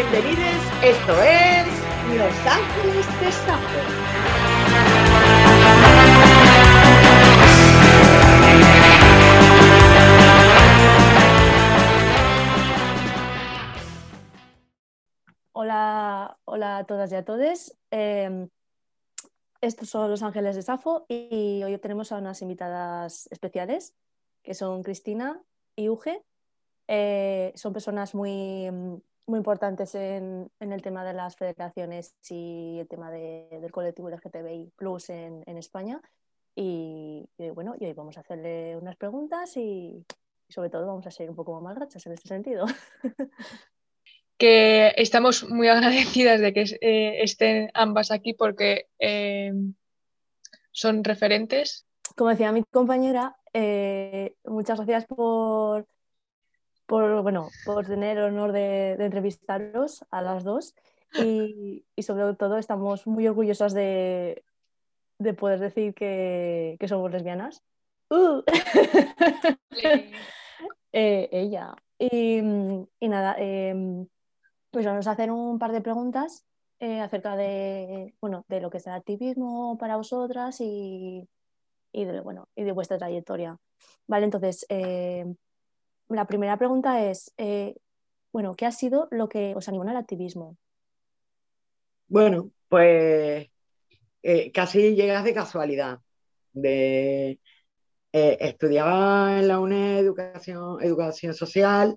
bienvenidos. Esto es Los Ángeles de Sapo. Hola, hola a todas y a todos. Eh, estos son Los Ángeles de Safo y hoy tenemos a unas invitadas especiales que son Cristina y Uge. Eh, son personas muy, muy importantes en, en, el tema de las federaciones y el tema de, del colectivo LGTBI Plus en, en España. Y, y, bueno, y hoy vamos a hacerle unas preguntas y, y sobre todo vamos a ser un poco más gachas en este sentido. que estamos muy agradecidas de que eh, estén ambas aquí porque eh, son referentes. Como decía mi compañera, eh, muchas gracias por, por, bueno, por tener el honor de, de entrevistaros a las dos y, y, sobre todo estamos muy orgullosas de, de poder decir que, que somos lesbianas. Uh. ella. Y, y nada, pues vamos a hacer un par de preguntas eh, acerca de, bueno, de lo que es el activismo para vosotras y, y, de, bueno, y de vuestra trayectoria. Vale, entonces, eh, la primera pregunta es, eh, bueno, ¿qué ha sido lo que os animó al activismo? Bueno, pues eh, casi llegas de casualidad. De, estudiaba en la UNED educación, educación social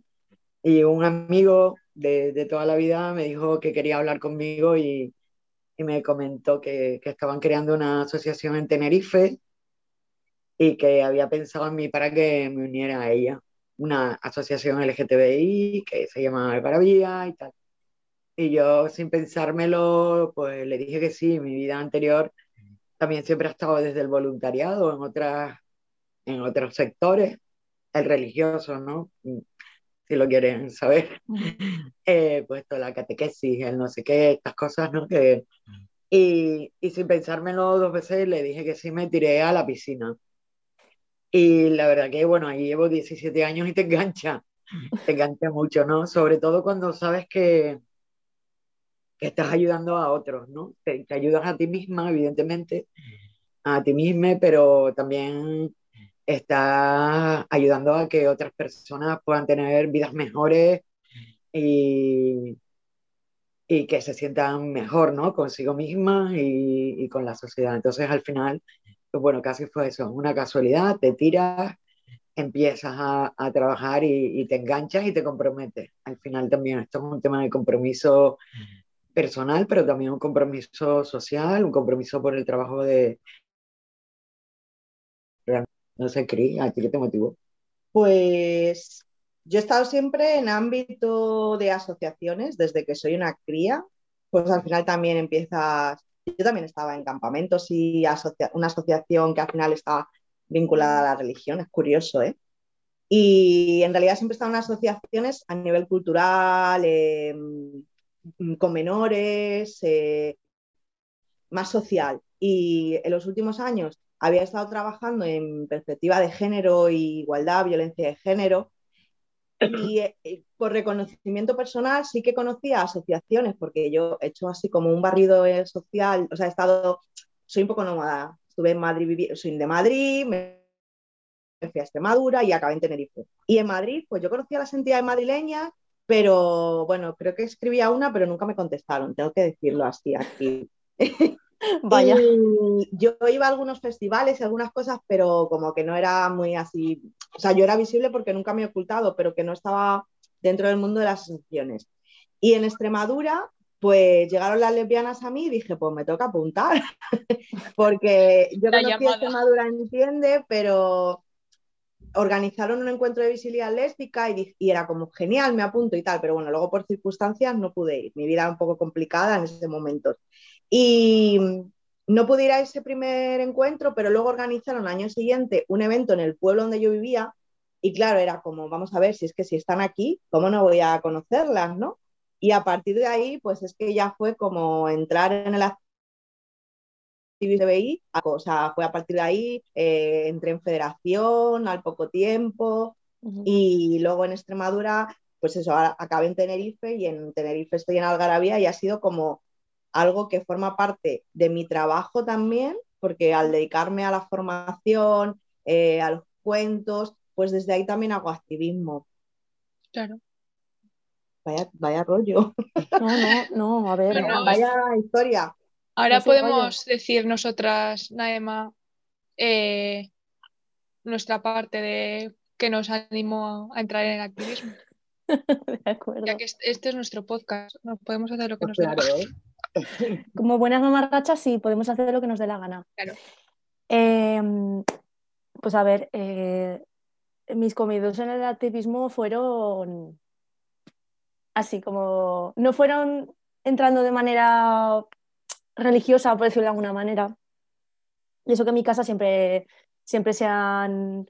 y un amigo de, toda la vida me dijo que quería hablar conmigo y, me comentó que, estaban creando una asociación en Tenerife y que había pensado en mí para que me uniera a ella, una asociación LGTBI que se llama Algarabía y tal. Y yo sin pensármelo, pues le dije que sí, mi vida anterior también siempre ha estado desde el voluntariado en, otras, en otros sectores, el religioso, ¿no? si lo quieren saber, eh, pues toda la catequesis, el no sé qué, estas cosas, ¿no? Que, y, y sin pensármelo dos veces le dije que sí me tiré a la piscina. Y la verdad que, bueno, ahí llevo 17 años y te engancha, te engancha mucho, ¿no? Sobre todo cuando sabes que, que estás ayudando a otros, ¿no? Te, te ayudas a ti misma, evidentemente, a ti misma, pero también está ayudando a que otras personas puedan tener vidas mejores y, y que se sientan mejor, ¿no? Consigo mismas y, y, con la sociedad. Entonces, al final, pues bueno, casi fue eso, una casualidad, te tiras, empiezas a, a trabajar y, y, te enganchas y te comprometes. Al final también esto es un tema de compromiso personal, pero también un compromiso social, un compromiso por el trabajo de, no sé, Cris, ¿a ti qué te motivó? Pues yo he estado siempre en ámbito de asociaciones desde que soy una cría, pues al final también empiezas, yo también estaba en campamentos y asocia una asociación que al final estaba vinculada a la religión, es curioso, ¿eh? Y en realidad siempre en asociaciones a nivel cultural, eh, con menores, eh, más social. Y en los últimos años había estado trabajando en perspectiva de género igualdad, violencia de género. Y eh, por reconocimiento personal sí que conocía asociaciones, porque yo he hecho así como un barrido social, o sea, he estado, soy un poco nómada, estuve en Madrid, soy de Madrid, me fui a Extremadura y acabé en Tenerife. Y en Madrid, pues yo conocía las entidades madrileñas, pero bueno, creo que escribía una, pero nunca me contestaron, tengo que decirlo así aquí. Vaya. Y yo iba a algunos festivales y algunas cosas, pero como que no era muy así. O sea, yo era visible porque nunca me he ocultado, pero que no estaba dentro del mundo de las asociaciones. Y en Extremadura, pues llegaron las lesbianas a mí y dije, pues me toca apuntar. porque yo La conocí llamada. Extremadura Entiende, pero organizaron un encuentro de visibilidad lésbica y, y, era como genial, me apunto y tal, pero bueno, luego por circunstancias no pude ir. Mi vida era un poco complicada en ese momento. Y no pude ir a ese primer encuentro, pero luego organizaron al año siguiente un evento en el pueblo donde yo vivía. Y claro, era como, vamos a ver, si es que si están aquí, ¿cómo no voy a conocerlas, no? Y a partir de ahí, pues es que ya fue como entrar en el activismo o sea, fue a partir de ahí, eh, entré en federación al poco tiempo uh -huh. y luego en Extremadura pues eso, acabé en Tenerife y en Tenerife estoy en Algarabía y ha sido como algo que forma parte de mi trabajo también, porque al dedicarme a la formación, eh, a los cuentos, pues desde ahí también hago activismo. Claro. Vaya, vaya rollo. No, no, no, a ver. vaya historia. Ahora podemos decir nosotras, Naema, eh, nuestra parte de que nos animó a entrar en el activismo. De acuerdo. Ya que este es nuestro podcast, podemos hacer lo que Pues nos claro. ¿eh? Como buenas mamarrachas, sí, podemos hacer lo que nos dé la gana. Claro. Em, pues a ver, eh, mis comidos en el activismo fueron así como, no fueron entrando de manera religiosa, por decirlo de alguna manera. Y eso que en mi casa siempre, siempre se han,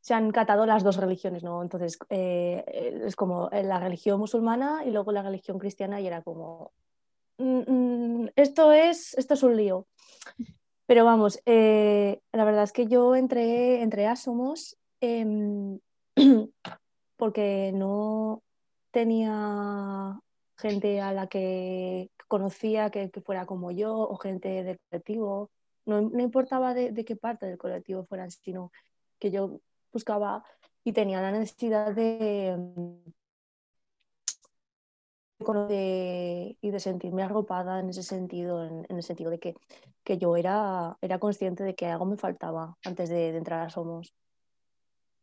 se han catado las dos religiones, ¿no? Entonces, eh, es como la religión musulmana y luego la religión cristiana y era como, "Mm, mm, esto, es, esto es un lío. Pero vamos, eh, la verdad es que yo entré, entré a Somos em, porque no tenía gente a la que conocía que, fuera como yo o gente del colectivo. No, no importaba de, de qué parte del colectivo fueran, sino que yo buscaba y tenía la necesidad de, de- y de sentirme arropada en ese sentido, en, en el sentido de que, que yo era, era consciente de que algo me faltaba antes de, de entrar a Somos.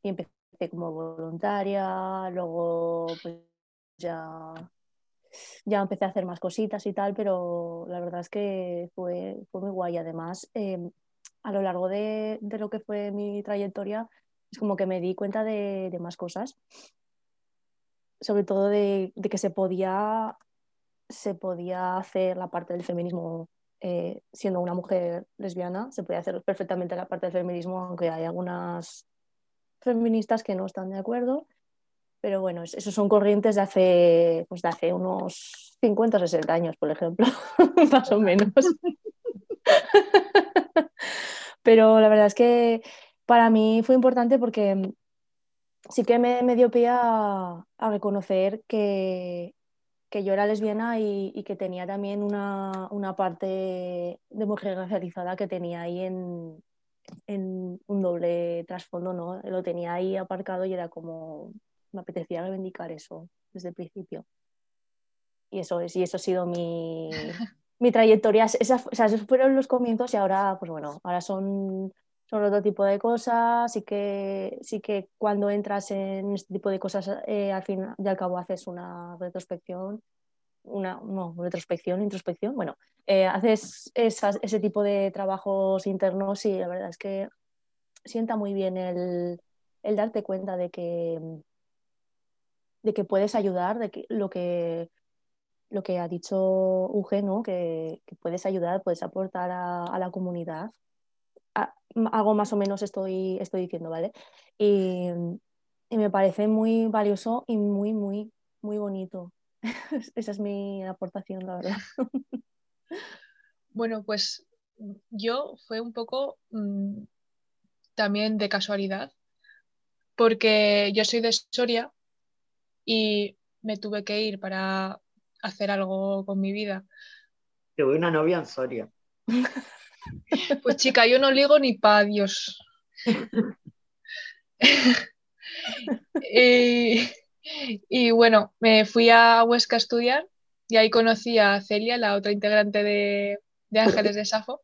Y empecé como voluntaria, luego pues ya, ya empecé a hacer más cositas y tal, pero la verdad es que fue, fue muy guay. Además, eh, a lo largo de, de lo que fue mi trayectoria, es como que me di cuenta de, de más cosas sobre todo de, de que se podía, se podía hacer la parte del feminismo eh, siendo una mujer lesbiana, se podía hacer perfectamente la parte del feminismo, aunque hay algunas feministas que no están de acuerdo. Pero bueno, es- esos son corrientes de hace, pues de hace unos 50 o 60 años, por ejemplo, más o menos. Pero la verdad es que para mí fue importante porque sí que me, me dio pie a, a reconocer que, que yo era lesbiana y, y que tenía también una, una parte de mujer racializada que tenía ahí en, en un doble trasfondo, ¿no? Lo tenía ahí aparcado y era como, me apetecía reivindicar eso desde el principio. Y eso es, y eso ha sido mi, mi trayectoria. Esas, o sea, esos fueron los comienzos y ahora, pues bueno, ahora son otro tipo de cosas, sí que, sí que cuando entras en este tipo de cosas, eh, al fin y al cabo haces una retrospección, una, no, retrospección, introspección, bueno, eh, haces ese tipo de trabajos internos y la verdad es que sienta muy bien el, el darte cuenta de que, de que puedes ayudar, de que lo que, lo que ha dicho Uge, ¿no? que, puedes ayudar, puedes aportar a, la comunidad algo más o menos estoy, estoy diciendo, ¿vale? Y, y me parece muy valioso y muy, muy, muy bonito. Esa es mi aportación, la verdad. Bueno, pues yo fue un poco mm, también de casualidad, porque yo soy de Soria y me tuve que ir para hacer algo con mi vida. Tuve una novia en Soria. Pues chica, yo no ligo ni pa' Dios. y, y bueno, me fui a Huesca a estudiar y ahí conocí a Celia, la otra integrante de, de Ángeles de Safo,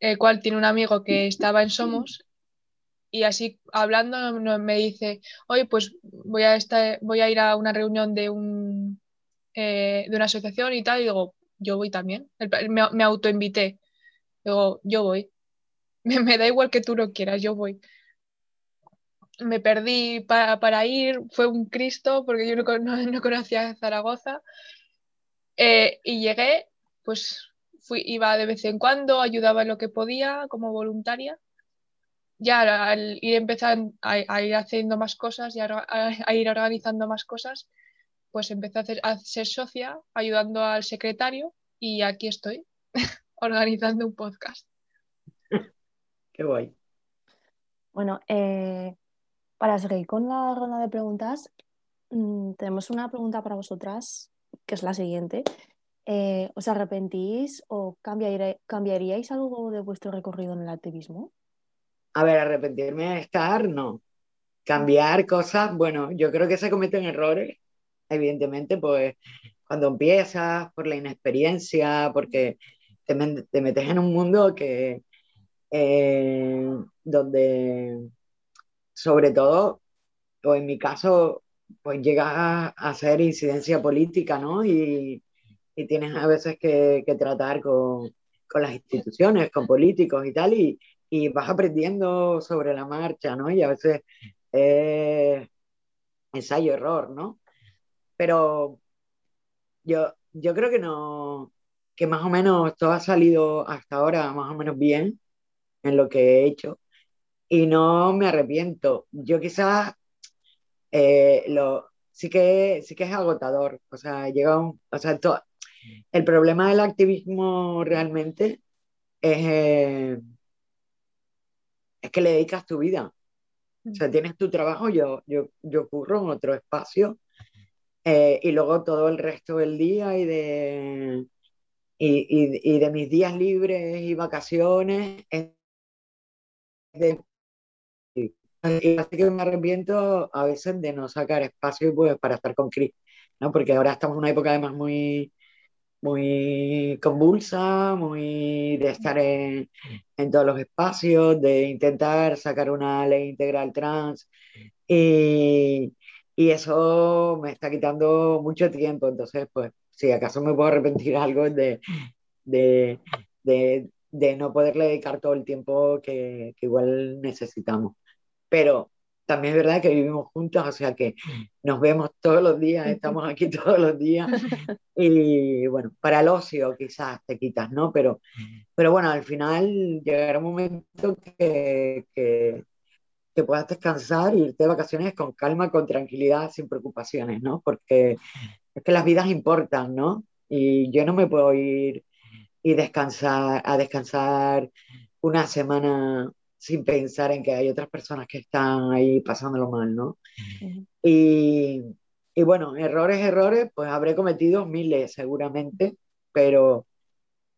el cual tiene un amigo que estaba en Somos y así hablando me dice, oye, pues voy a, estar, voy a ir a una reunión de, un, eh, de una asociación y tal, y digo, yo voy también. Me, me autoinvité. Yo voy. Me, da igual que tú lo quieras, yo voy. Me perdí pa- para ir, fue un Cristo porque yo no, con- no- no conocía Zaragoza. Eh, y llegué, pues fui, iba de vez en cuando, ayudaba en lo que podía como voluntaria. Ya al- ir empezando a, a ir haciendo más cosas y a ir organizando más cosas, pues empecé a, hacer- a ser socia, ayudando al secretario y aquí estoy, organizando un podcast. Qué guay. Bueno, eh, para seguir con la ronda de preguntas, mm, tenemos una pregunta para vosotras, que es la siguiente. Eh, ¿Os arrepentís o cambiaríais algo de vuestro recorrido en el activismo? A ver, arrepentirme de estar, no. Cambiar cosas, bueno, yo creo que se cometen errores, evidentemente, pues cuando empiezas, por la inexperiencia, porque te, metes en un mundo que, eh, donde, sobre todo, o en mi caso, pues llegas a, hacer incidencia política, ¿no? Y, y tienes a veces que, tratar con, con, las instituciones, con políticos y tal, y, y, vas aprendiendo sobre la marcha, ¿no? Y a veces eh, ensayo-error, ¿no? Pero yo, yo creo que no, que más o menos todo ha salido hasta ahora más o menos bien en lo que he hecho y no me arrepiento. Yo quizás eh, lo, sí, que, sí que es agotador, o sea, llega un, o sea, el problema del activismo realmente es, eh, es que le dedicas tu vida. O sea, tienes tu trabajo, yo, yo, yo ocurro en otro espacio eh, y luego todo el resto del día y de, y, y, de mis días libres y vacaciones es de, y así que me arrepiento a veces de no sacar espacio pues, para estar con Chris, ¿no? porque ahora estamos en una época además muy, muy convulsa, muy de estar en, en, todos los espacios, de intentar sacar una ley integral trans. Y, y eso me está quitando mucho tiempo, entonces pues si acaso me puedo arrepentir algo de, de, de, de no poderle dedicar todo el tiempo que, igual necesitamos. Pero también es verdad que vivimos juntos, o sea que nos vemos todos los días, estamos aquí todos los días. Y bueno, para el ocio quizás te quitas, ¿no? Pero, pero bueno, al final llegará un momento que, que, que puedas descansar e irte de vacaciones con calma, con tranquilidad, sin preocupaciones, ¿no? Porque es que las vidas importan, ¿no? Y yo no me puedo ir y descansar, a descansar una semana sin pensar en que hay otras personas que están ahí pasándolo mal, ¿no? y, y, bueno, errores, errores, pues habré cometido miles seguramente, pero,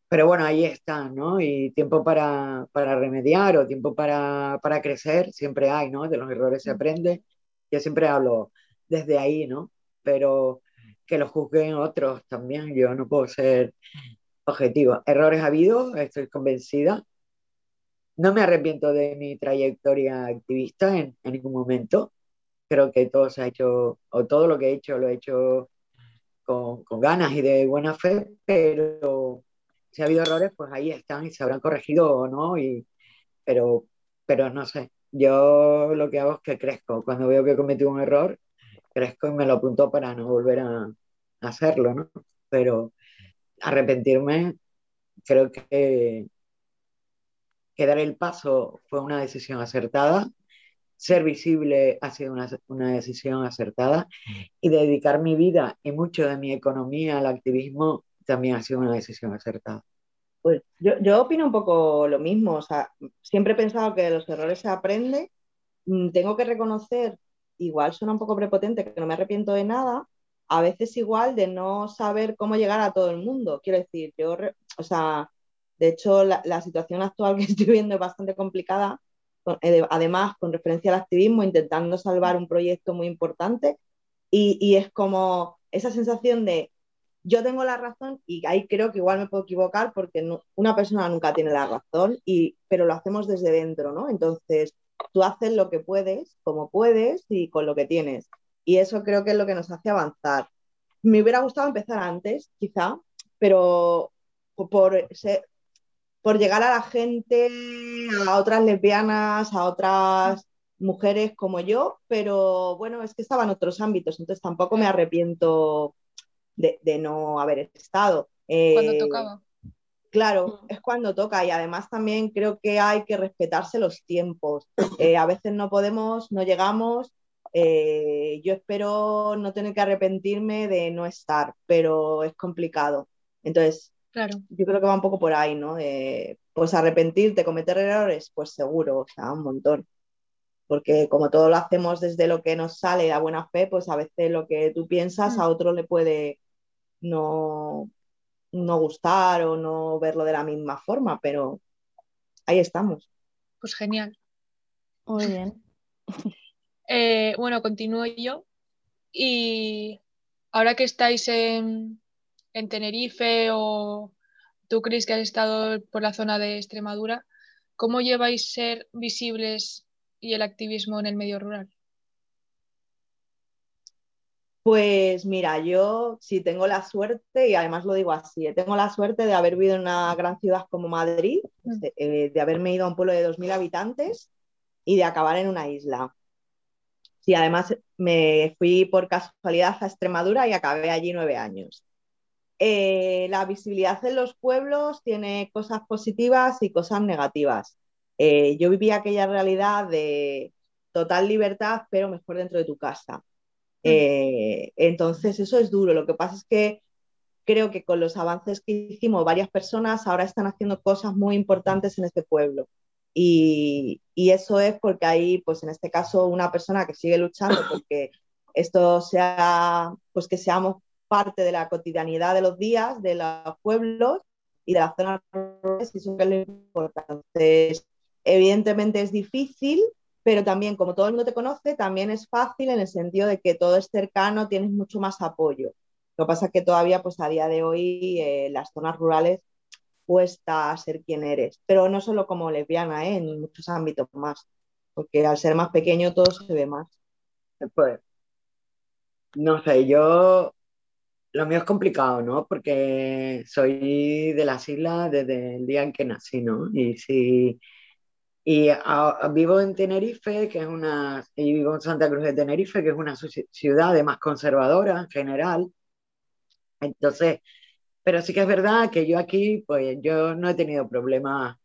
pero bueno, ahí están, ¿no? Y tiempo para, para remediar o tiempo para, para, crecer siempre hay, ¿no? De los errores se aprende. Yo siempre hablo desde ahí, ¿no? Pero que lo juzguen otros también, yo no puedo ser objetivo. Errores ha habido, estoy convencida, no me arrepiento de mi trayectoria activista en, ningún momento. Creo que todo se ha hecho, o todo lo que he hecho lo he hecho con, ganas y de buena fe, pero si ha habido errores, pues ahí están y se habrán corregido o no, y, pero, pero no sé. Yo lo que hago es que crezco. Cuando veo que he cometido un error, crezco y me lo apunto para no volver a hacerlo, ¿no? Pero arrepentirme, creo que dar el paso fue una decisión acertada, ser visible ha sido una, una, decisión acertada y dedicar mi vida y mucho de mi economía al activismo también ha sido una decisión acertada. Pues yo, yo opino un poco lo mismo, o sea, siempre he pensado que de los errores se aprende, mm, tengo que reconocer, igual suena un poco prepotente, que no me arrepiento de nada, a veces igual de no saber cómo llegar a todo el mundo, quiero decir, yo, o sea, de hecho, la, situación actual que estoy viendo es bastante complicada, eh, además con referencia al activismo, intentando salvar un proyecto muy importante y, es como esa sensación de yo tengo la razón y ahí creo que igual me puedo equivocar porque una persona nunca tiene la razón, y, pero lo hacemos desde dentro, ¿no? Entonces, tú haces lo que puedes, como puedes y con lo que tienes. Y eso creo que es lo que nos hace avanzar. Me hubiera gustado empezar antes, quizá, pero por ser, por llegar a la gente, a otras lesbianas, a otras mujeres como yo, pero bueno, es que estaba en otros ámbitos, entonces tampoco me arrepiento de, no haber estado. cuando eh, tocaba. Claro, mm. es cuando toca y además también creo que hay que respetarse los tiempos. Eh, a veces no podemos, no llegamos. Eh, yo espero no tener que arrepentirme de no estar, pero es complicado. Entonces, Claro. Yo creo que va un poco por ahí, ¿no? pues arrepentirte, cometer errores, pues seguro, o sea, un montón. porque como todo lo hacemos desde lo que nos sale a buena fe, pues a veces lo que tú piensas Mm. a otro le puede no, no gustar o no verlo de la misma forma, pero ahí estamos. Pues genial. Muy bien. Eh, bueno, continúo yo. Y ahora que estáis en, en Tenerife o tú crees que has estado por la zona de Extremadura, ¿cómo lleváis ser visibles y el activismo en el medio rural? Pues mira, yo sí tengo la suerte, y además lo digo así, eh, tengo la suerte de haber vivido en una gran ciudad como Madrid, Mm. de, eh, de haberme ido a un pueblo de 2.000 habitantes y de acabar en una isla. Sí, además me fui por casualidad a Extremadura y acabé allí nueve años. Eh, la visibilidad en los pueblos tiene cosas positivas y cosas negativas. Eh, yo viví aquella realidad de total libertad, pero mejor dentro de tu casa. Eh, entonces, eso es duro. Lo que pasa es que creo que con los avances que hicimos varias personas ahora están haciendo cosas muy importantes en este pueblo. Y, y eso es porque hay, pues en este caso, una persona que sigue luchando porque esto sea, pues que seamos parte de la cotidianidad de los días, de los pueblos y de las zonas rurales, y eso es lo importante. Evidentemente es difícil, pero también como todo el mundo te conoce, también es fácil en el sentido de que todo es cercano, tienes mucho más apoyo. Lo que pasa es que todavía, pues a día de hoy, eh, las zonas rurales cuesta ser quien eres, pero no solo como lesbiana, ¿eh? en muchos ámbitos más, porque al ser más pequeño todo se ve más. Pues, no sé, yo lo mío es complicado, ¿no? Porque soy de las islas desde el día en que nací, ¿no? Y si y a- a- vivo en Tenerife, que es una, y vivo en Santa Cruz de Tenerife, que es una ciudad de más conservadora en general. Entonces, pero sí que es verdad que yo aquí, pues yo no he tenido problemas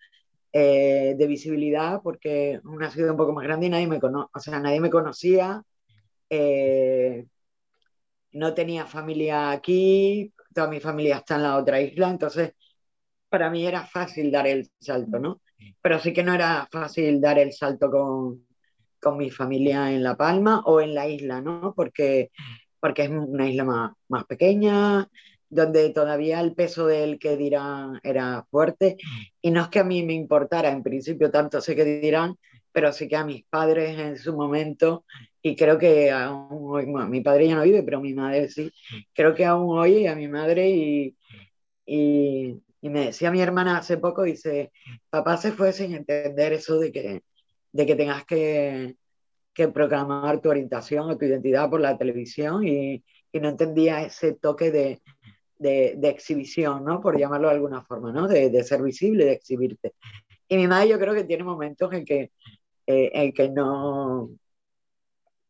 eh, de visibilidad porque es una ciudad un poco más grande y nadie me cono o sea, nadie me conocía. eh, no tenía familia aquí, toda mi familia está en la otra isla, entonces para mí era fácil dar el salto, ¿no? Pero sí que no era fácil dar el salto con, con mi familia en La Palma o en la isla, ¿no? Porque, porque es una isla más, más pequeña, donde todavía el peso del que dirán era fuerte. Y no es que a mí me importara en principio tanto sé que dirán, pero sí que a mis padres en su momento, y creo que aún hoy, bueno, mi padre ya no vive, pero mi madre sí, creo que aún hoy a mi madre y, y, y me decía mi hermana hace poco, dice, papá se fue sin entender eso de que, de que tengas que, que proclamar tu orientación o tu identidad por la televisión y, y no entendía ese toque de, de, exhibición, ¿no? Por llamarlo de alguna forma, ¿no? De, ser visible, de exhibirte. Y mi madre yo creo que tiene momentos en que, eh, en que no,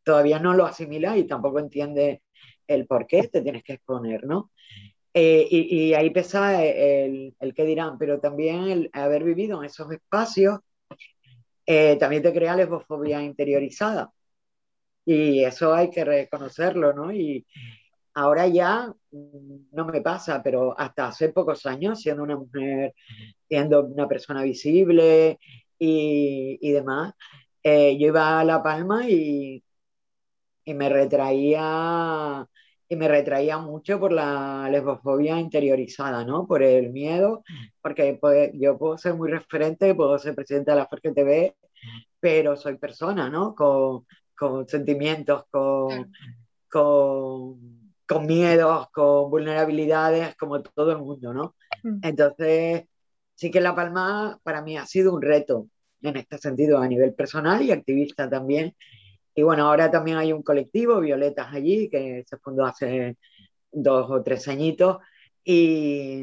todavía no lo asimila y tampoco entiende el por qué te tienes que exponer, ¿no? Eh, y, y, ahí pesa el, el qué dirán, pero también el haber vivido en esos espacios eh, también te crea lesbofobia interiorizada. Y eso hay que reconocerlo, ¿no? Y ahora ya no me pasa, pero hasta hace pocos años, siendo una mujer, siendo una persona visible y, y demás, eh, yo iba a La Palma y, y me retraía y me retraía mucho por la lesbofobia interiorizada, ¿no? Por el miedo, porque pues, yo puedo ser muy referente, puedo ser presidenta de la FERC TV, pero soy persona, ¿no? Con, con sentimientos, con, con, con, miedos, con vulnerabilidades, como todo el mundo, ¿no? Entonces, sí que La Palma para mí ha sido un reto en este sentido a nivel personal y activista también, y bueno, ahora también hay un colectivo, Violetas allí, que se fundó hace dos o tres añitos. Y,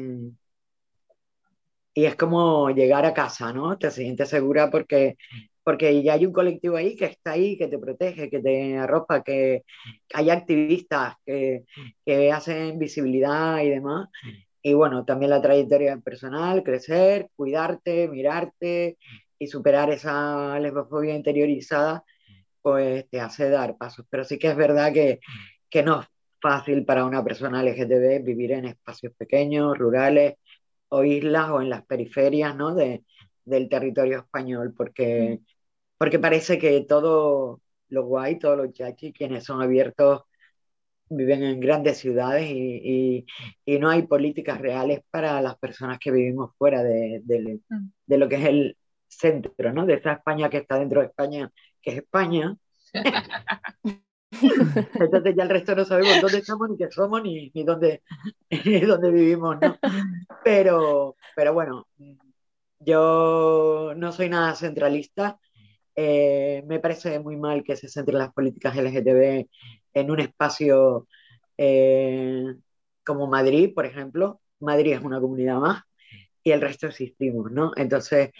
y es como llegar a casa, ¿no? Te sientes segura porque, porque ya hay un colectivo ahí que está ahí, que te protege, que te arropa, que hay activistas que, que hacen visibilidad y demás. Y bueno, también la trayectoria personal, crecer, cuidarte, mirarte y superar esa lesbofobia interiorizada pues te hace dar pasos. Pero sí que es verdad que, que no es fácil para una persona LGTB vivir en espacios pequeños, rurales o islas o en las periferias ¿no? de, del territorio español, porque porque parece que todo lo guay, todos los yachis, quienes son abiertos, viven en grandes ciudades y, y, no hay políticas reales para las personas que vivimos fuera de, de, mm. de, lo que es el centro, ¿no? De esa España que está dentro de España, que es España. Entonces ya el resto no sabemos dónde estamos, ni qué somos, ni, ni dónde, ni dónde vivimos, ¿no? Pero, pero bueno, yo no soy nada centralista. Eh, me parece muy mal que se centren las políticas LGTB en un espacio eh, como Madrid, por ejemplo. Madrid es una comunidad más y el resto existimos, ¿no? Entonces,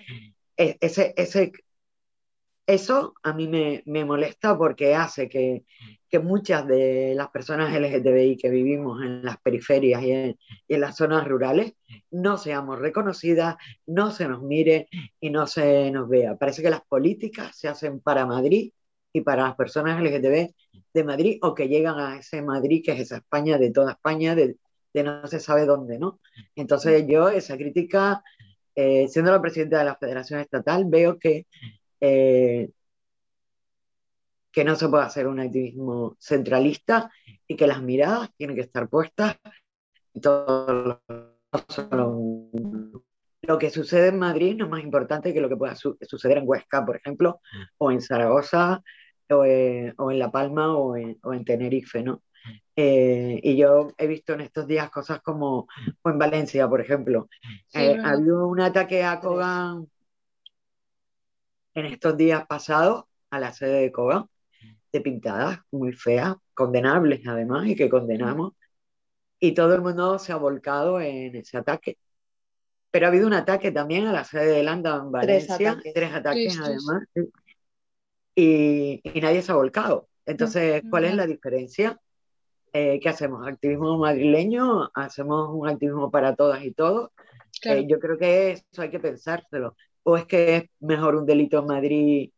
e, ese, ese, eso a mí me, me molesta porque hace que, que, muchas de las personas LGTBI que vivimos en las periferias y en, las zonas rurales no seamos reconocidas, no se nos mire y no se nos vea. Parece que las políticas se hacen para Madrid y para las personas LGTB de Madrid o que llegan a ese Madrid que es esa España de toda España, de, de no se sabe dónde, ¿no? Entonces yo esa crítica, eh, siendo la presidenta de la Federación Estatal, veo que eh, que no se puede hacer un activismo centralista y que las miradas tienen que estar puestas en todo lo que sucede en Madrid no es más importante que lo que pueda suceder en Huesca, por ejemplo, o en Zaragoza, o, en La Palma, o en, Tenerife, ¿no? Eh, y yo he visto en estos días cosas como en Valencia, por ejemplo. Eh, había un ataque a Kogan en estos días pasados a la sede de Kogan, de pintadas muy feas, condenables además, y que condenamos. Y todo el mundo se ha volcado en ese ataque. Pero ha habido un ataque también a la sede de Landa en Valencia, tres ataques, además, y, y, nadie se ha volcado. Entonces, ¿cuál es la diferencia? Eh, ¿Qué hacemos? ¿Activismo madrileño? ¿Hacemos un activismo para todas y todos? Eh, yo creo que eso hay que pensárselo o es que es mejor un delito en Madrid,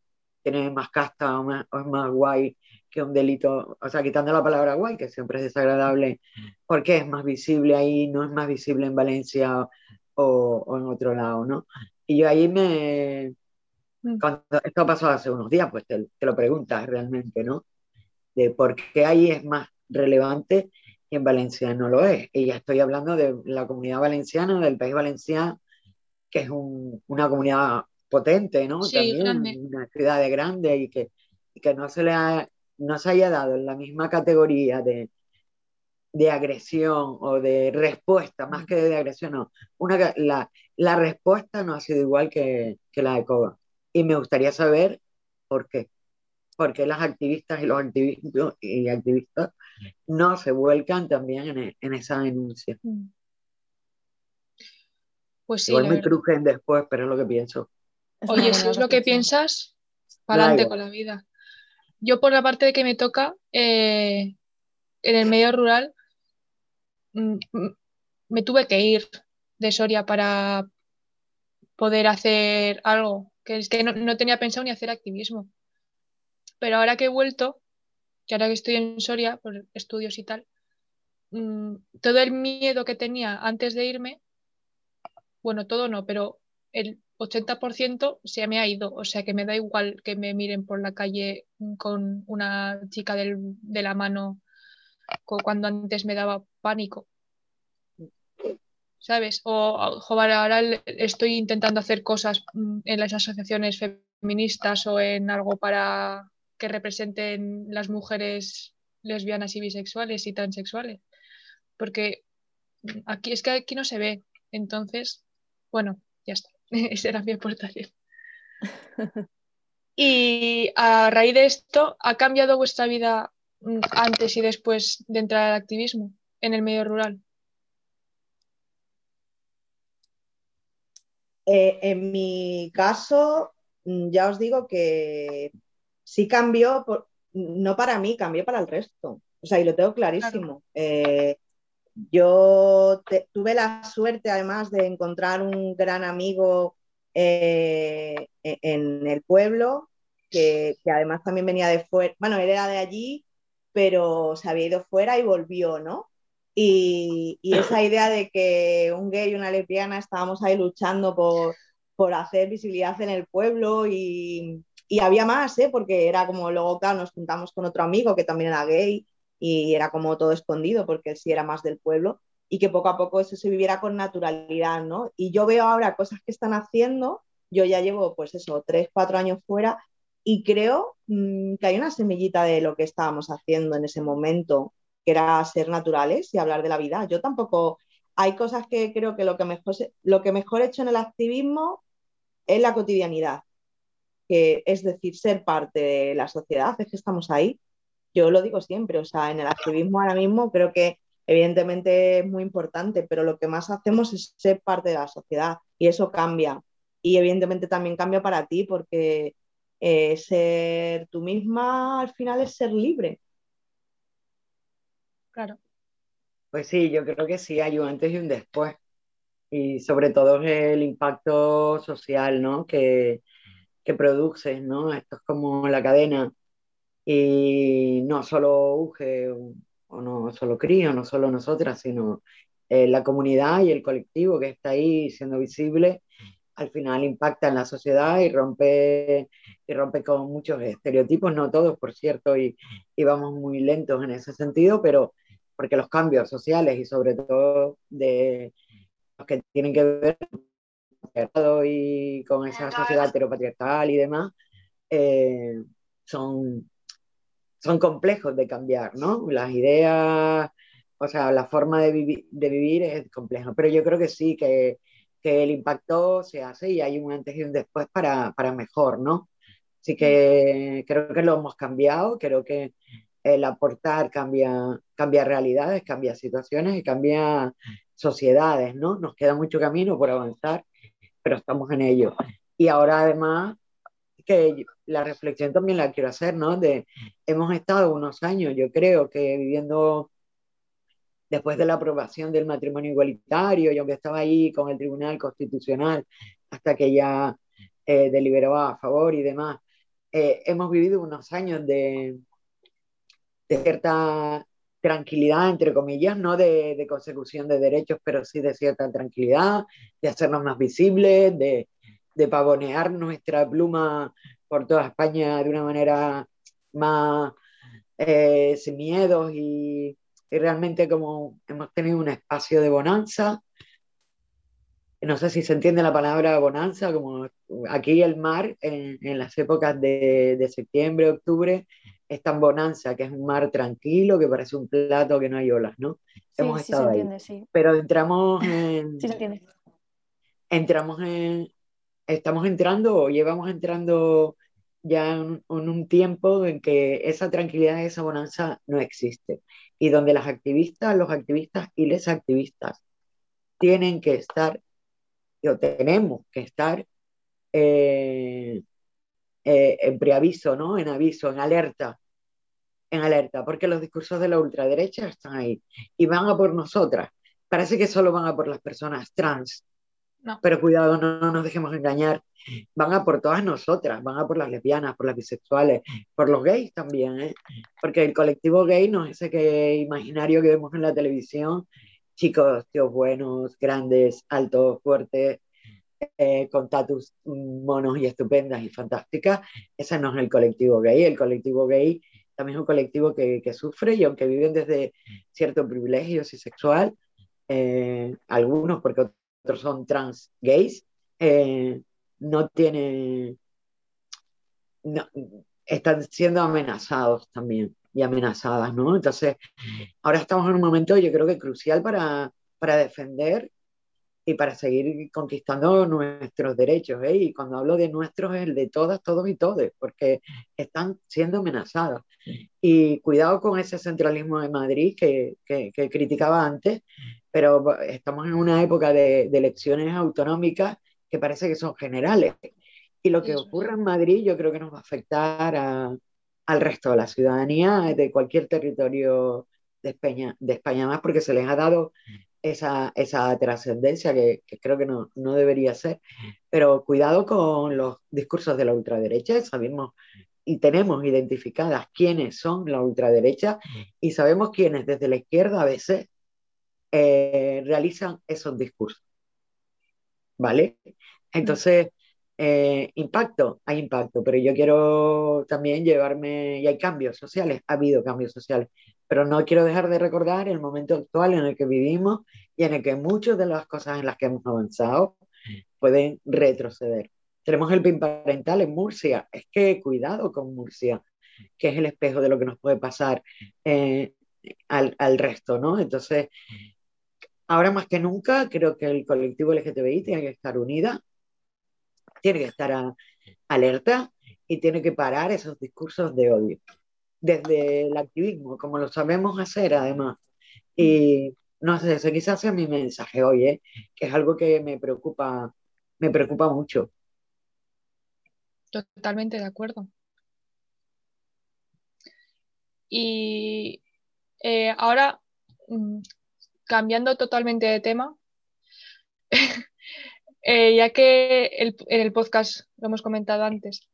tiene más casta o, es más guay que un delito, o sea, quitando la palabra guay, que siempre es desagradable, porque es más visible ahí, no es más visible en Valencia o, en otro lado, ¿no? Y yo ahí me, mm. cuando esto pasó hace unos días, pues te, te, lo preguntas realmente, ¿no? De por qué ahí es más relevante y en Valencia no lo es. Y ya estoy hablando de la comunidad valenciana, del país valenciano, que es una comunidad potente, ¿no? También una ciudad grande y que, que no, se le no se haya dado en la misma categoría de, de agresión o de respuesta, más que de agresión, no. Una, la, la respuesta no ha sido igual que, que la de Coba. Y me gustaría saber por qué. Porque las activistas y los activistas, y activistas no se vuelcan también en, en esa denuncia. Mm. Pues sí. Igual me crujen después, pero es lo que pienso. Oye, si es lo que piensas, para adelante con la vida. Yo por la parte de que me toca, eh, en el medio rural, mm, mm, me tuve que ir de Soria para poder hacer algo, que es que no, tenía pensado ni hacer activismo. Pero ahora que he vuelto, que ahora que estoy en Soria por estudios y tal, mm, todo el miedo que tenía antes de irme bueno, todo no, pero el 80% se me ha ido, o sea que me da igual que me miren por la calle con una chica de la mano cuando antes me daba pánico. ¿Sabes? O ahora estoy intentando hacer cosas mm, en las asociaciones feministas o en algo para que representen las mujeres lesbianas y bisexuales y transexuales. Porque aquí es que aquí no se ve. Entonces, bueno, ya está. Esa era mi aportación. Y a raíz de esto, ¿ha cambiado vuestra vida mm, antes y después de entrar al activismo en el medio rural? Eh, en mi caso, mm, ya os digo que sí cambió, no para mí, cambió para el resto. O sea, y lo tengo clarísimo. Eh, yo tuve la suerte además de encontrar un gran amigo eh, e, en el pueblo, que, además también venía de fuera, bueno, él era de allí, pero se había ido fuera y volvió, ¿no? Y, esa idea de que un gay y una lesbiana estábamos ahí luchando por, por hacer visibilidad en el pueblo y, había más, ¿eh? porque era como luego, claro, nos juntamos con otro amigo que también era gay y era como todo escondido porque sí era más del pueblo y que poco a poco eso se viviera con naturalidad, ¿no? Y yo veo ahora cosas que están haciendo, yo ya llevo pues eso, tres, cuatro años fuera y creo mmm, que hay una semillita de lo que estábamos haciendo en ese momento, que era ser naturales y hablar de la vida. Yo tampoco, hay cosas que creo que lo que mejor, lo que mejor he hecho en el activismo es la cotidianidad, que es decir, ser parte de la sociedad, es que estamos ahí. Yo lo digo siempre, o sea, en el activismo ahora mismo creo que evidentemente es muy importante, pero lo que más hacemos es ser parte de la sociedad y eso cambia. Y evidentemente también cambia para ti porque eh, ser tú misma al final es ser libre. Claro. Pues sí, yo creo que sí, hay un antes y un después. Y sobre todo el impacto social, ¿no? Que, que produces, ¿no? Esto es como la cadena. Y no solo UGE o no solo CRIO, no solo nosotras, sino eh, la comunidad y el colectivo que está ahí siendo visible, al final impacta en la sociedad y rompe, y rompe con muchos estereotipos, no todos, por cierto, y, y vamos muy lentos en ese sentido, pero porque los cambios sociales y sobre todo de los que tienen que ver y con esa sociedad heteropatriarcal y demás, eh, son, son complejos de cambiar, ¿no? Las ideas, o sea, la forma de, vivi de vivir es compleja, pero yo creo que sí, que, que, el impacto se hace y hay un antes y un después para, para mejor, ¿no? Así que creo que lo hemos cambiado, creo que el aportar cambia, cambia realidades, cambia situaciones y cambia sociedades, ¿no? Nos queda mucho camino por avanzar, pero estamos en ello. Y ahora además que la reflexión también la quiero hacer, ¿no? De, hemos estado unos años, yo creo que viviendo después de la aprobación del matrimonio igualitario, yo que estaba ahí con el Tribunal Constitucional hasta que ya eh, deliberó a favor y demás, eh, hemos vivido unos años de, de cierta tranquilidad, entre comillas, no de, de, consecución de derechos, pero sí de cierta tranquilidad, de hacernos más visibles, de, de pavonear nuestra pluma por toda España de una manera más eh, sin miedos y, y, realmente como hemos tenido un espacio de bonanza. No sé si se entiende la palabra bonanza, como aquí el mar en, en las épocas de, de, septiembre, octubre, es tan bonanza, que es un mar tranquilo, que parece un plato que no hay olas, ¿no? Sí, hemos sí estado se entiende, ahí. Sí. Pero entramos en... sí se entiende. Entramos en, estamos entrando o llevamos entrando ya en, un tiempo en que esa tranquilidad, esa bonanza no existe. Y donde las activistas, los activistas y les activistas tienen que estar, o tenemos que estar eh, eh, en preaviso, ¿no? En aviso, en alerta, en alerta, porque los discursos de la ultraderecha están ahí y van a por nosotras. Parece que solo van a por las personas trans, no. Pero cuidado, no, no, nos dejemos engañar. Van a por todas nosotras, van a por las lesbianas, por las bisexuales, por los gays también, ¿eh? Porque el colectivo gay no es ese que imaginario que vemos en la televisión, chicos, tíos buenos, grandes, altos, fuertes, eh, con tatus monos y estupendas y fantásticas. Ese no es el colectivo gay. El colectivo gay también es un colectivo que, que sufre y aunque viven desde cierto privilegio y sexual, eh, algunos, porque otros son trans gays, eh, no tiene, no, están siendo amenazados también y amenazadas, ¿no? Entonces, ahora estamos en un momento, yo creo que crucial para, para defender y para seguir conquistando nuestros derechos. ¿eh? Y cuando hablo de nuestros es el de todas, todos y todes, porque están siendo amenazados. Y cuidado con ese centralismo de Madrid que, que, que criticaba antes, pero estamos en una época de, de, elecciones autonómicas que parece que son generales. Y lo que ocurre en Madrid yo creo que nos va a afectar a, al resto de la ciudadanía de cualquier territorio de España, de España más, porque se les ha dado esa, esa trascendencia que, que, creo que no, no, debería ser. Pero cuidado con los discursos de la ultraderecha, sabemos y tenemos identificadas quiénes son la ultraderecha y sabemos quiénes desde la izquierda a veces eh, realizan esos discursos. ¿Vale? Entonces, Eh, impacto, hay impacto, pero yo quiero también llevarme, y hay cambios sociales, ha habido cambios sociales, pero no quiero dejar de recordar el momento actual en el que vivimos y en el que muchas de las cosas en las que hemos avanzado pueden retroceder. Tenemos el PIN parental en Murcia, es que cuidado con Murcia, que es el espejo de lo que nos puede pasar eh, al, al resto, ¿no? Entonces, ahora más que nunca, creo que el colectivo LGTBI tiene que estar unida tiene que estar alerta y tiene que parar esos discursos de odio, desde el activismo, como lo sabemos hacer además. Y no sé, ese quizás sea mi mensaje hoy, ¿eh? que es algo que me preocupa, me preocupa mucho. Totalmente de acuerdo. Y eh, ahora, mm, cambiando totalmente de tema, Eh, ya que en el podcast lo hemos comentado antes,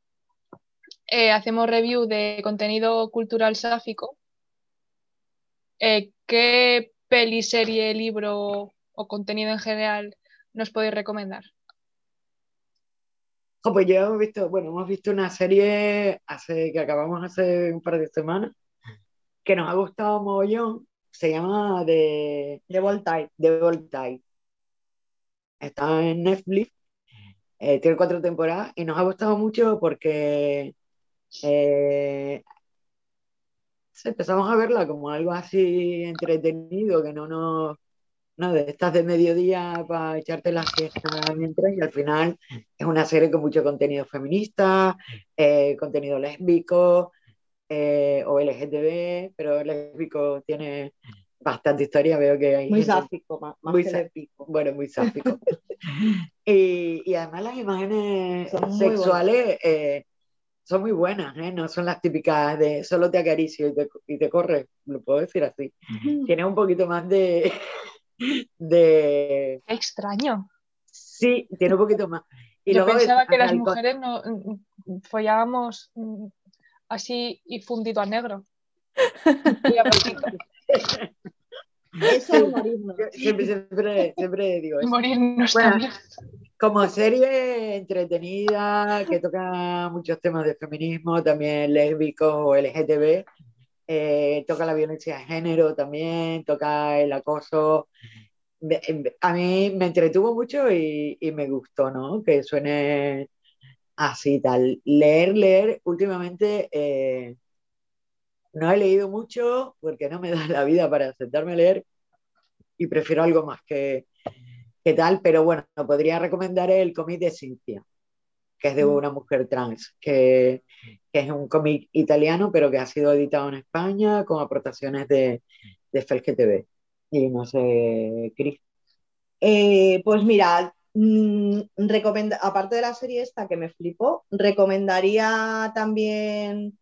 eh, hacemos review de contenido cultural sáfico, eh, ¿qué peli, serie, libro o contenido en general nos podéis recomendar? Oh, pues ya hemos visto, bueno, hemos visto una serie hace, que acabamos hace un par de semanas que nos ha gustado mogollón. Se llama The, The Voltaire. The Voltaire está en Netflix, eh, tiene cuatro temporadas y nos ha gustado mucho porque eh, empezamos a verla como algo así entretenido, que no nos... No, de estas de mediodía para echarte la siesta mientras y al final es una serie con mucho contenido feminista, eh, contenido lésbico o LGTB, pero lésbico tiene bastante historia, veo que hay. Muy sáfico, más, muy sáfico. Bueno, muy sáfico. y, y, además las imágenes sexuales eh, son muy buenas, ¿eh? no son las típicas de solo te acaricio y te, y te corre, lo puedo decir así. Tiene un poquito más de. de... Extraño. Sí, tiene un poquito más. Y Yo pensaba que las mujeres no mm, follábamos mm, así y fundido a negro. Eso es morirnos. Siempre, siempre, siempre digo eso. Morirnos Como serie entretenida que toca muchos temas de feminismo, también lésbicos o LGTB, eh, toca la violencia de género también, toca el acoso. A mí me entretuvo mucho y, y me gustó, ¿no? Que suene así tal. Leer, leer, últimamente eh, no he leído mucho porque no me da la vida para sentarme a leer y prefiero algo más que, que tal, pero bueno, podría recomendar el cómic de Cintia, que es de mm. una mujer trans, que, que es un cómic italiano, pero que ha sido editado en España con aportaciones de, de Felge TV. Y no sé, Cris. Eh, pues mira, mm, aparte de la serie esta que me flipó, recomendaría también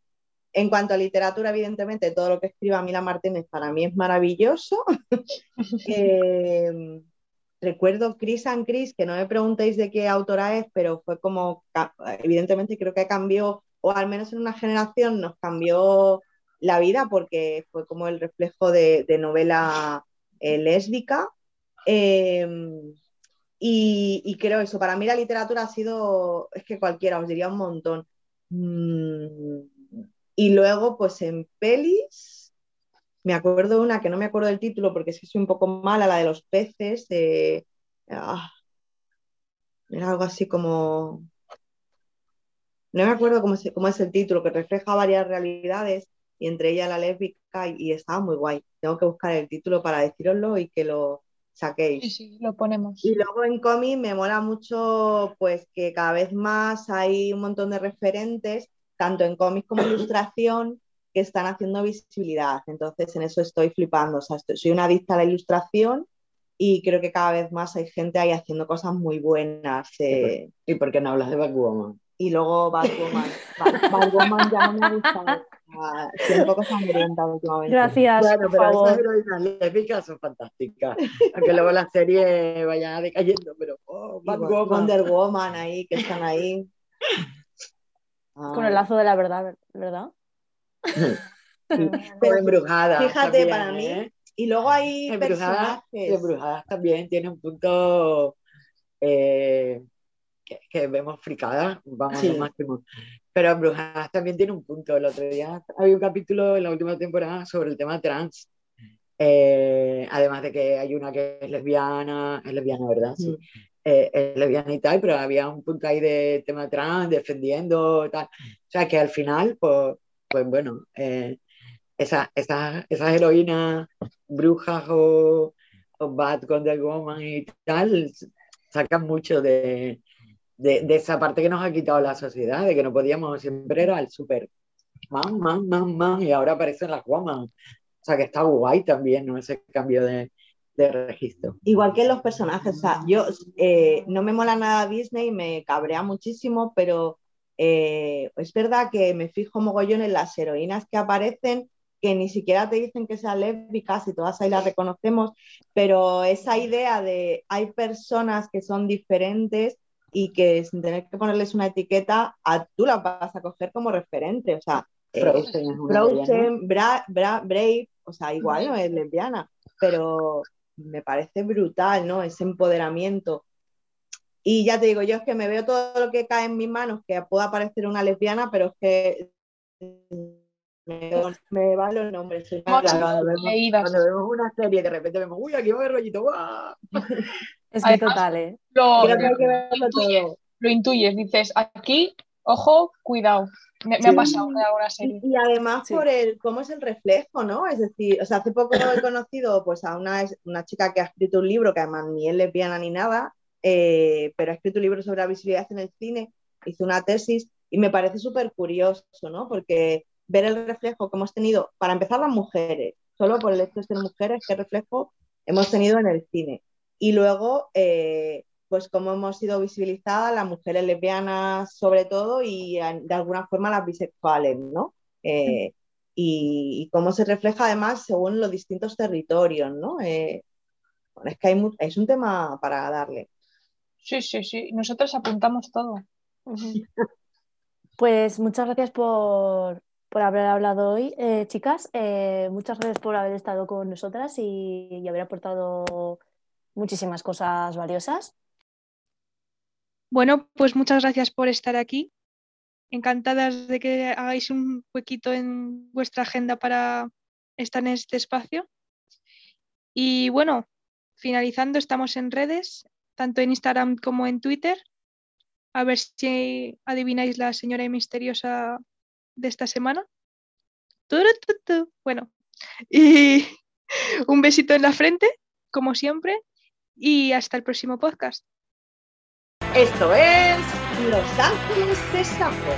en cuanto a literatura, evidentemente, todo lo que escriba Mila Martínez para mí es maravilloso. Eh, recuerdo Chris and Chris, que no me preguntéis de qué autora es, pero fue como, evidentemente creo que cambió, o al menos en una generación nos cambió la vida porque fue como el reflejo de, novela eh, lésbica. Em, y, creo eso, para mí la literatura ha sido, es que cualquiera, os diría un montón. Mm, y luego, pues en pelis, me acuerdo de una que no me acuerdo del título porque es que soy un poco mala, la de los peces. Ah, era algo así como. No me acuerdo cómo es, cómo es, el título, que refleja varias realidades y entre ellas la lésbica y, estaba muy guay. Tengo que buscar el título para deciroslo y que lo saquéis. Sí, sí, lo ponemos. Y luego en cómic me mola mucho pues que cada vez más hay un montón de referentes tanto en cómics como ilustración, que están haciendo visibilidad. Entonces, en eso estoy flipando. O sea, soy una adicta a la ilustración y creo que cada vez más hay gente ahí haciendo cosas muy buenas. Eh. ¿Y por qué no hablas de Batwoman? Y luego Batwoman. Batwoman ya no me gusta. Estoy un poco sangrienta últimamente. Gracias. Bueno, pero esas heroínas lésbicas son fantásticas. Aunque luego la serie vaya decayendo, pero oh, Batwoman. Wonder Woman ahí, que están ahí. Con el lazo de la verdad, ¿verdad? Pero embrujada. Fíjate, para mí. ¿eh? Y luego hay embrujadas, personajes. Embrujadas también tiene un punto eh, que, vemos fricadas, vamos al máximo. Pero Brujas también tiene un punto. El otro día había un capítulo en la última temporada sobre el tema trans. Eh, además de que hay una que es lesbiana, es lesbiana, ¿verdad? Sí. Eh, es lesbiana y tal, pero había un punto ahí de tema trans, defendiendo, tal. O sea que al final, pues, pues bueno, eh, esa, esa, esas heroínas brujas o, o Bad Wonder Woman y tal, sacan mucho de, de, esa parte que nos ha quitado la sociedad, de que no podíamos, siempre era el super man, man, man, man, y ahora aparecen las woman. O sea que está guay también, ¿no? Ese cambio de, de registro. Igual que los personajes, o sea, yo eh, no me mola nada Disney, me cabrea muchísimo, pero eh, es verdad que me fijo mogollón en las heroínas que aparecen que ni siquiera te dicen que sean lésbicas y todas ahí las reconocemos, pero esa idea de hay personas que son diferentes y que sin tener que ponerles una etiqueta, a, tú la vas a coger como referente, o sea, Frozen, Brave, o sea, igual no es lesbiana, pero me parece brutal, ¿no? Ese empoderamiento. Y ya te digo, yo es que me veo todo lo que cae en mis manos, que pueda parecer una lesbiana, pero es que me, van los nombres. cuando, vemos, una serie, de repente vemos, uy, aquí va el rollito, Es que total, ¿eh? Lo, lo, intuyes, dices, aquí, ojo, cuidado. Me, ha pasado en alguna serie. Y, además por el cómo es el reflejo, ¿no? Es decir, o sea, hace poco he conocido pues a una, una chica que ha escrito un libro que además ni es lesbiana ni nada, eh, pero ha escrito un libro sobre la visibilidad en el cine, hizo una tesis y me parece súper curioso, ¿no? Porque ver el reflejo que hemos tenido, para empezar las mujeres, solo por el hecho de ser mujeres, qué reflejo hemos tenido en el cine. Y luego, eh, pues cómo hemos sido visibilizadas las mujeres lesbianas sobre todo y de alguna forma las bisexuales, ¿no? Eh, y, cómo se refleja además según los distintos territorios, ¿no? Eh, es que hay, es un tema para darle. Sí, sí, sí. Nosotros apuntamos todo. Pues muchas gracias por, por haber hablado hoy, eh, chicas. Eh, muchas gracias por haber estado con nosotras y, haber aportado muchísimas cosas valiosas. Bueno, pues muchas gracias por estar aquí. Encantadas de que hagáis un huequito en vuestra agenda para estar en este espacio. Y bueno, finalizando, estamos en redes, tanto en Instagram como en Twitter. A ver si adivináis la señora misteriosa de esta semana. Bueno, y un besito en la frente, como siempre, y hasta el próximo podcast. Esto es Los Ángeles de Sapo.